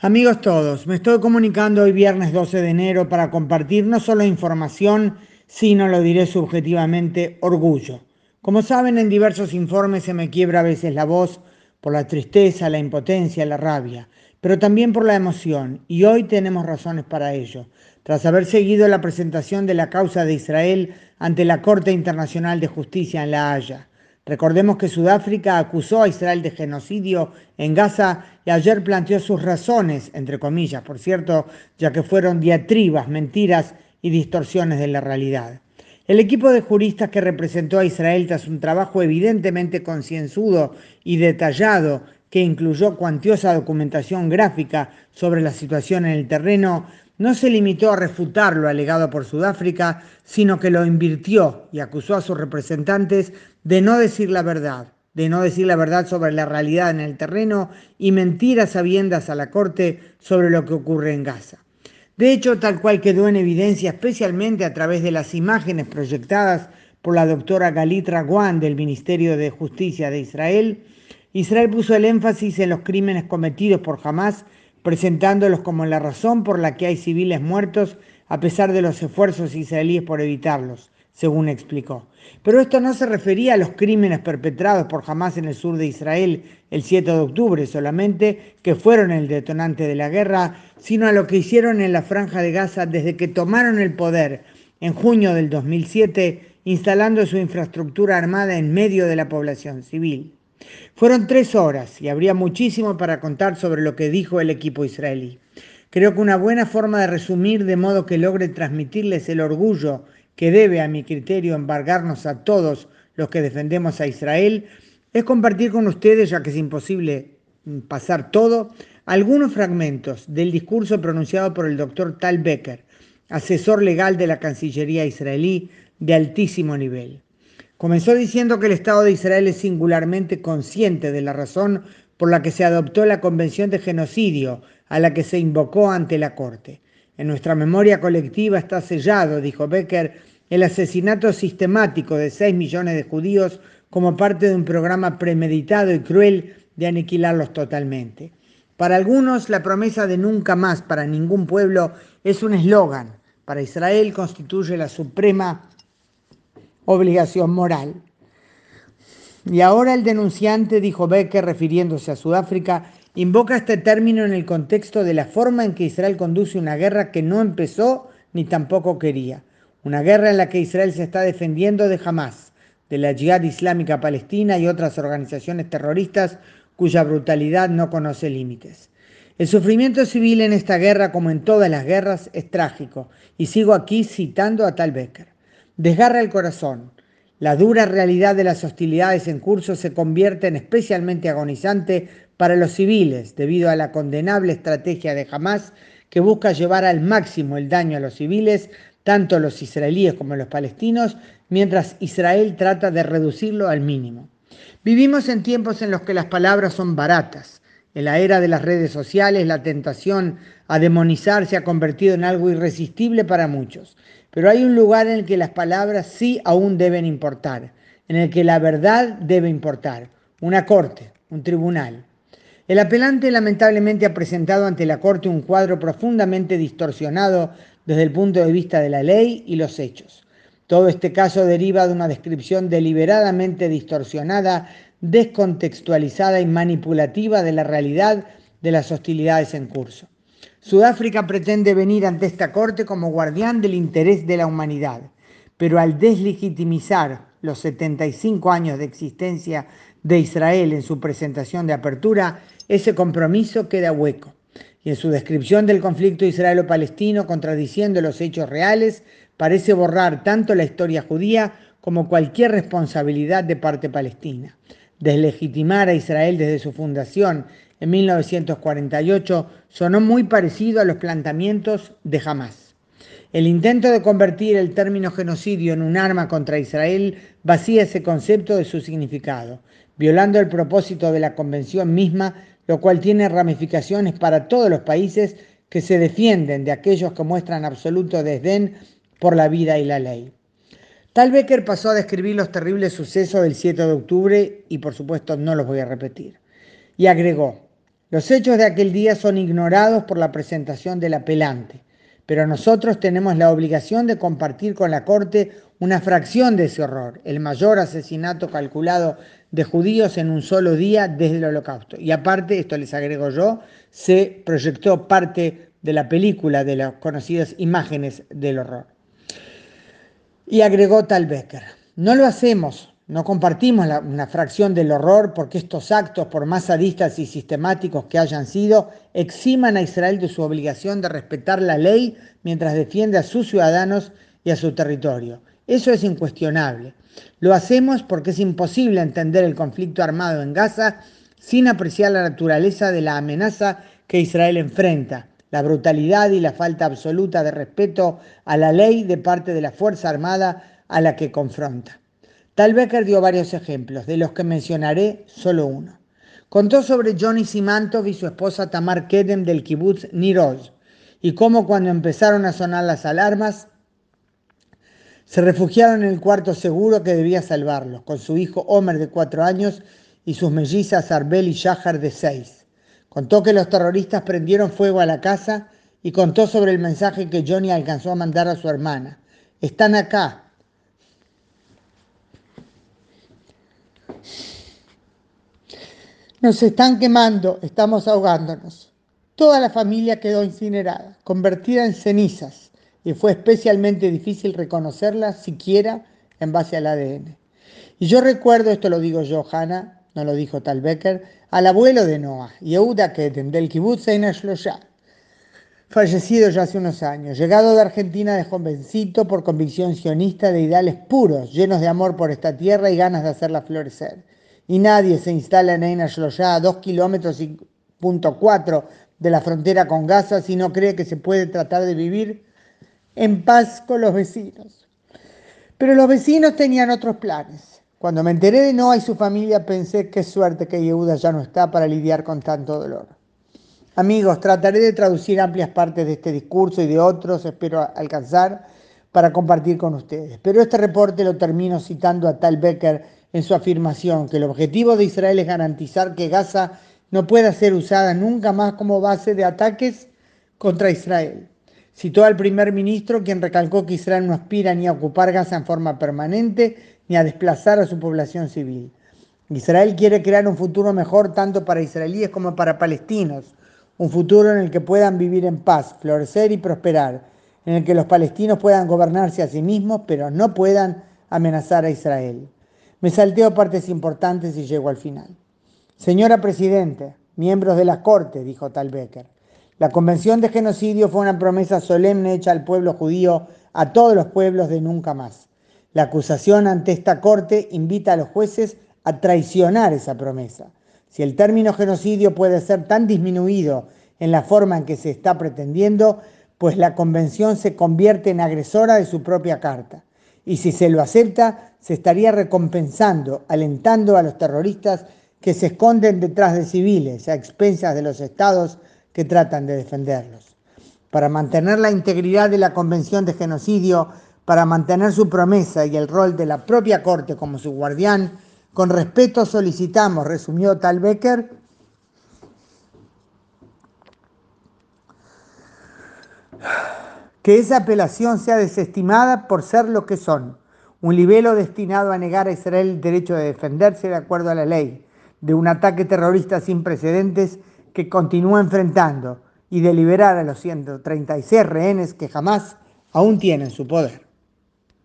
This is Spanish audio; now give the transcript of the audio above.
Amigos todos, me estoy comunicando hoy viernes 12 de enero para compartir no solo información, sino, lo diré subjetivamente, orgullo. Como saben, en diversos informes se me quiebra a veces la voz por la tristeza, la impotencia, la rabia, pero también por la emoción, y hoy tenemos razones para ello. Tras haber seguido la presentación de la causa de Israel ante la Corte Internacional de Justicia en La Haya, Recordemos que Sudáfrica acusó a Israel de genocidio en Gaza y ayer planteó sus razones, entre comillas, por cierto, ya que fueron diatribas, mentiras y distorsiones de la realidad. El equipo de juristas que representó a Israel tras un trabajo evidentemente concienzudo y detallado que incluyó cuantiosa documentación gráfica sobre la situación en el terreno, no se limitó a refutar lo alegado por Sudáfrica, sino que lo invirtió y acusó a sus representantes de no decir la verdad, de no decir la verdad sobre la realidad en el terreno y mentiras sabiendas a la Corte sobre lo que ocurre en Gaza. De hecho, tal cual quedó en evidencia, especialmente a través de las imágenes proyectadas por la doctora Galit Ragwan del Ministerio de Justicia de Israel, Israel puso el énfasis en los crímenes cometidos por Hamas presentándolos como la razón por la que hay civiles muertos a pesar de los esfuerzos israelíes por evitarlos, según explicó. Pero esto no se refería a los crímenes perpetrados por Hamas en el sur de Israel el 7 de octubre solamente, que fueron el detonante de la guerra, sino a lo que hicieron en la franja de Gaza desde que tomaron el poder en junio del 2007, instalando su infraestructura armada en medio de la población civil. Fueron tres horas y habría muchísimo para contar sobre lo que dijo el equipo israelí. Creo que una buena forma de resumir de modo que logre transmitirles el orgullo que debe a mi criterio embargarnos a todos los que defendemos a Israel es compartir con ustedes, ya que es imposible pasar todo, algunos fragmentos del discurso pronunciado por el doctor Tal Becker, asesor legal de la Cancillería israelí de altísimo nivel. Comenzó diciendo que el Estado de Israel es singularmente consciente de la razón por la que se adoptó la Convención de Genocidio a la que se invocó ante la Corte. En nuestra memoria colectiva está sellado, dijo Becker, el asesinato sistemático de 6 millones de judíos como parte de un programa premeditado y cruel de aniquilarlos totalmente. Para algunos, la promesa de nunca más para ningún pueblo es un eslogan. Para Israel constituye la suprema obligación moral. Y ahora el denunciante, dijo Becker, refiriéndose a Sudáfrica, invoca este término en el contexto de la forma en que Israel conduce una guerra que no empezó ni tampoco quería. Una guerra en la que Israel se está defendiendo de Hamas, de la Jihad Islámica Palestina y otras organizaciones terroristas cuya brutalidad no conoce límites. El sufrimiento civil en esta guerra, como en todas las guerras, es trágico, y sigo aquí citando a tal Becker desgarra el corazón. La dura realidad de las hostilidades en curso se convierte en especialmente agonizante para los civiles debido a la condenable estrategia de Hamas que busca llevar al máximo el daño a los civiles, tanto los israelíes como los palestinos, mientras Israel trata de reducirlo al mínimo. Vivimos en tiempos en los que las palabras son baratas. En la era de las redes sociales, la tentación a demonizar se ha convertido en algo irresistible para muchos. Pero hay un lugar en el que las palabras sí aún deben importar, en el que la verdad debe importar, una corte, un tribunal. El apelante lamentablemente ha presentado ante la Corte un cuadro profundamente distorsionado desde el punto de vista de la ley y los hechos. Todo este caso deriva de una descripción deliberadamente distorsionada, descontextualizada y manipulativa de la realidad de las hostilidades en curso. Sudáfrica pretende venir ante esta Corte como guardián del interés de la humanidad, pero al deslegitimizar los 75 años de existencia de Israel en su presentación de apertura, ese compromiso queda hueco. Y en su descripción del conflicto israelo-palestino, contradiciendo los hechos reales, parece borrar tanto la historia judía como cualquier responsabilidad de parte palestina. Deslegitimar a Israel desde su fundación en 1948 sonó muy parecido a los planteamientos de Hamas. El intento de convertir el término genocidio en un arma contra Israel vacía ese concepto de su significado, violando el propósito de la convención misma, lo cual tiene ramificaciones para todos los países que se defienden de aquellos que muestran absoluto desdén por la vida y la ley. Tal Becker pasó a describir los terribles sucesos del 7 de octubre y por supuesto no los voy a repetir. Y agregó, Los hechos de aquel día son ignorados por la presentación del apelante, pero nosotros tenemos la obligación de compartir con la Corte una fracción de ese horror, el mayor asesinato calculado de judíos en un solo día desde el holocausto. Y aparte, esto les agrego yo, se proyectó parte de la película de las conocidas imágenes del horror. Y agregó Tal Becker, no lo hacemos, no compartimos una fracción del horror porque estos actos, por más sadistas y sistemáticos que hayan sido, eximan a Israel de su obligación de respetar la ley mientras defiende a sus ciudadanos y a su territorio. Eso es incuestionable. Lo hacemos porque es imposible entender el conflicto armado en Gaza sin apreciar la naturaleza de la amenaza que Israel enfrenta la brutalidad y la falta absoluta de respeto a la ley de parte de la Fuerza Armada a la que confronta. Tal Becker dio varios ejemplos, de los que mencionaré solo uno. Contó sobre Johnny Simantov y su esposa Tamar Kedem del kibbutz Niroz y cómo cuando empezaron a sonar las alarmas se refugiaron en el cuarto seguro que debía salvarlos, con su hijo Omer de cuatro años y sus mellizas Arbel y Shahar de seis. Contó que los terroristas prendieron fuego a la casa y contó sobre el mensaje que Johnny alcanzó a mandar a su hermana. Están acá. Nos están quemando, estamos ahogándonos. Toda la familia quedó incinerada, convertida en cenizas, y fue especialmente difícil reconocerla siquiera en base al ADN. Y yo recuerdo, esto lo digo yo, Hannah, no lo dijo tal Becker, al abuelo de Noah, Yehuda Kedem, del kibbutz Shlosha, fallecido ya hace unos años, llegado de Argentina de jovencito por convicción sionista de ideales puros, llenos de amor por esta tierra y ganas de hacerla florecer. Y nadie se instala en Eina Shlosha, a dos kilómetros y punto cuatro de la frontera con Gaza, si no cree que se puede tratar de vivir en paz con los vecinos. Pero los vecinos tenían otros planes. Cuando me enteré de Noah y su familia pensé qué suerte que Yehuda ya no está para lidiar con tanto dolor. Amigos, trataré de traducir amplias partes de este discurso y de otros, espero alcanzar, para compartir con ustedes. Pero este reporte lo termino citando a Tal Becker en su afirmación que el objetivo de Israel es garantizar que Gaza no pueda ser usada nunca más como base de ataques contra Israel. Citó al primer ministro, quien recalcó que Israel no aspira ni a ocupar Gaza en forma permanente, ni a desplazar a su población civil. Israel quiere crear un futuro mejor tanto para israelíes como para palestinos, un futuro en el que puedan vivir en paz, florecer y prosperar, en el que los palestinos puedan gobernarse a sí mismos, pero no puedan amenazar a Israel. Me salteo partes importantes y llego al final. Señora Presidente, miembros de la Corte, dijo Tal Becker, la Convención de Genocidio fue una promesa solemne hecha al pueblo judío, a todos los pueblos de nunca más. La acusación ante esta Corte invita a los jueces a traicionar esa promesa. Si el término genocidio puede ser tan disminuido en la forma en que se está pretendiendo, pues la Convención se convierte en agresora de su propia carta. Y si se lo acepta, se estaría recompensando, alentando a los terroristas que se esconden detrás de civiles a expensas de los estados que tratan de defenderlos. Para mantener la integridad de la Convención de Genocidio, para mantener su promesa y el rol de la propia Corte como su guardián, con respeto solicitamos, resumió Tal Becker, que esa apelación sea desestimada por ser lo que son, un libelo destinado a negar a Israel el derecho de defenderse de acuerdo a la ley, de un ataque terrorista sin precedentes que continúa enfrentando y de liberar a los 136 rehenes que jamás aún tienen su poder.